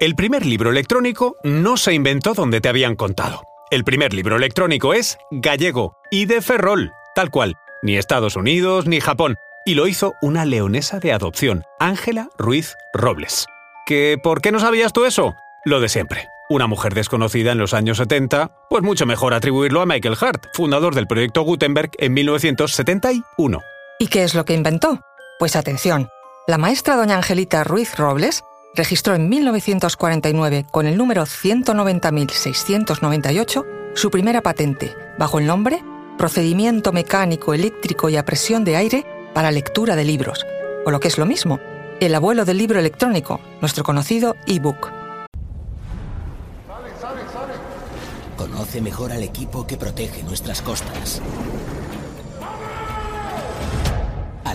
El primer libro electrónico no se inventó donde te habían contado. El primer libro electrónico es gallego y de Ferrol, tal cual. Ni Estados Unidos ni Japón. Y lo hizo una leonesa de adopción, Ángela Ruiz Robles. ¿Que por qué no sabías tú eso? Lo de siempre. Una mujer desconocida en los años 70, pues mucho mejor atribuirlo a Michael Hart, fundador del proyecto Gutenberg en 1971. ¿Y qué es lo que inventó? Pues atención, la maestra doña Angelita Ruiz Robles registró en 1949 con el número 190.698 su primera patente, bajo el nombre Procedimiento Mecánico Eléctrico y a Presión de Aire para Lectura de Libros, o lo que es lo mismo, el abuelo del libro electrónico, nuestro conocido ebook. Conoce mejor al equipo que protege nuestras costas.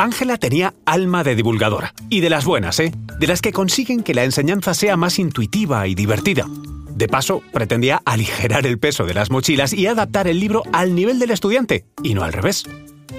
Ángela tenía alma de divulgadora, y de las buenas, ¿eh? De las que consiguen que la enseñanza sea más intuitiva y divertida. De paso, pretendía aligerar el peso de las mochilas y adaptar el libro al nivel del estudiante, y no al revés.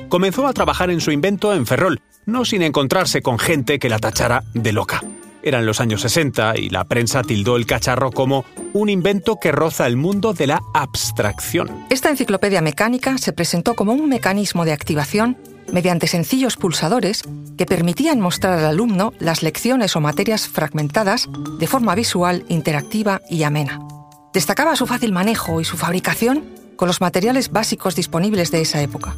Comenzó a trabajar en su invento en Ferrol, no sin encontrarse con gente que la tachara de loca. Eran los años 60 y la prensa tildó el cacharro como un invento que roza el mundo de la abstracción. Esta enciclopedia mecánica se presentó como un mecanismo de activación mediante sencillos pulsadores que permitían mostrar al alumno las lecciones o materias fragmentadas de forma visual, interactiva y amena. Destacaba su fácil manejo y su fabricación con los materiales básicos disponibles de esa época,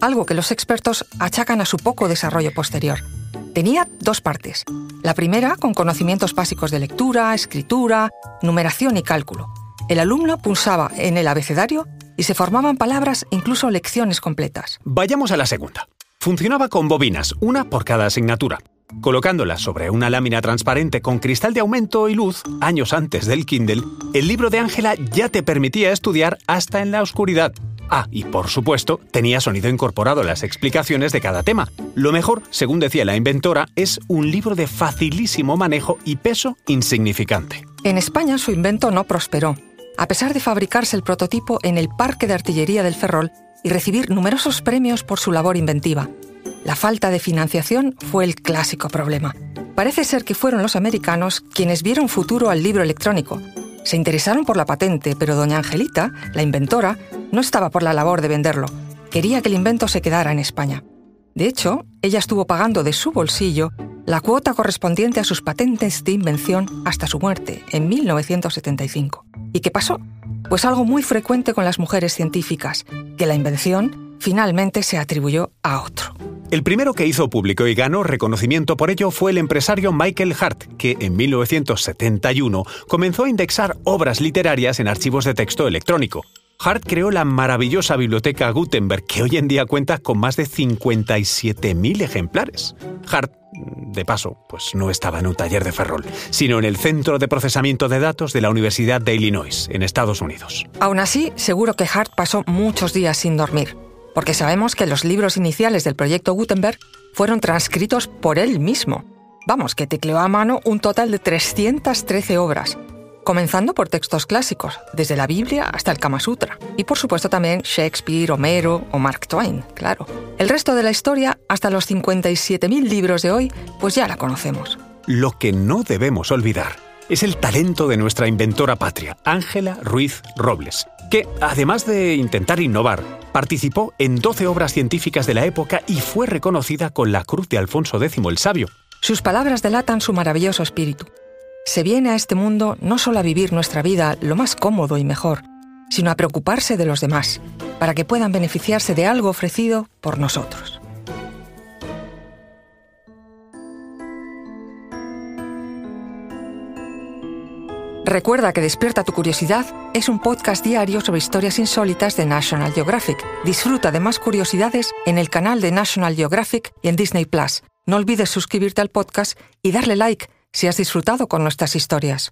algo que los expertos achacan a su poco desarrollo posterior. Tenía dos partes. La primera con conocimientos básicos de lectura, escritura, numeración y cálculo. El alumno pulsaba en el abecedario y se formaban palabras, incluso lecciones completas. Vayamos a la segunda. Funcionaba con bobinas, una por cada asignatura. Colocándolas sobre una lámina transparente con cristal de aumento y luz, años antes del Kindle, el libro de Ángela ya te permitía estudiar hasta en la oscuridad. Ah, y por supuesto, tenía sonido incorporado a las explicaciones de cada tema. Lo mejor, según decía la inventora, es un libro de facilísimo manejo y peso insignificante. En España su invento no prosperó, a pesar de fabricarse el prototipo en el Parque de Artillería del Ferrol y recibir numerosos premios por su labor inventiva. La falta de financiación fue el clásico problema. Parece ser que fueron los americanos quienes vieron futuro al libro electrónico. Se interesaron por la patente, pero doña Angelita, la inventora, no estaba por la labor de venderlo. Quería que el invento se quedara en España. De hecho, ella estuvo pagando de su bolsillo la cuota correspondiente a sus patentes de invención hasta su muerte en 1975. ¿Y qué pasó? Pues algo muy frecuente con las mujeres científicas, que la invención finalmente se atribuyó a otro. El primero que hizo público y ganó reconocimiento por ello fue el empresario Michael Hart, que en 1971 comenzó a indexar obras literarias en archivos de texto electrónico. Hart creó la maravillosa biblioteca Gutenberg, que hoy en día cuenta con más de 57.000 ejemplares. Hart de paso, pues no estaba en un taller de Ferrol, sino en el Centro de Procesamiento de Datos de la Universidad de Illinois, en Estados Unidos. Aún así, seguro que Hart pasó muchos días sin dormir, porque sabemos que los libros iniciales del proyecto Gutenberg fueron transcritos por él mismo. Vamos, que tecleó a mano un total de 313 obras, comenzando por textos clásicos, desde la Biblia hasta el Kama Sutra, y por supuesto también Shakespeare, Homero o Mark Twain, claro. El resto de la historia, hasta los 57.000 libros de hoy, pues ya la conocemos. Lo que no debemos olvidar es el talento de nuestra inventora patria, Ángela Ruiz Robles, que, además de intentar innovar, participó en 12 obras científicas de la época y fue reconocida con la Cruz de Alfonso X el Sabio. Sus palabras delatan su maravilloso espíritu se viene a este mundo no solo a vivir nuestra vida lo más cómodo y mejor, sino a preocuparse de los demás, para que puedan beneficiarse de algo ofrecido por nosotros. Recuerda que Despierta tu Curiosidad es un podcast diario sobre historias insólitas de National Geographic. Disfruta de más curiosidades en el canal de National Geographic y en Disney Plus. No olvides suscribirte al podcast y darle like si has disfrutado con nuestras historias.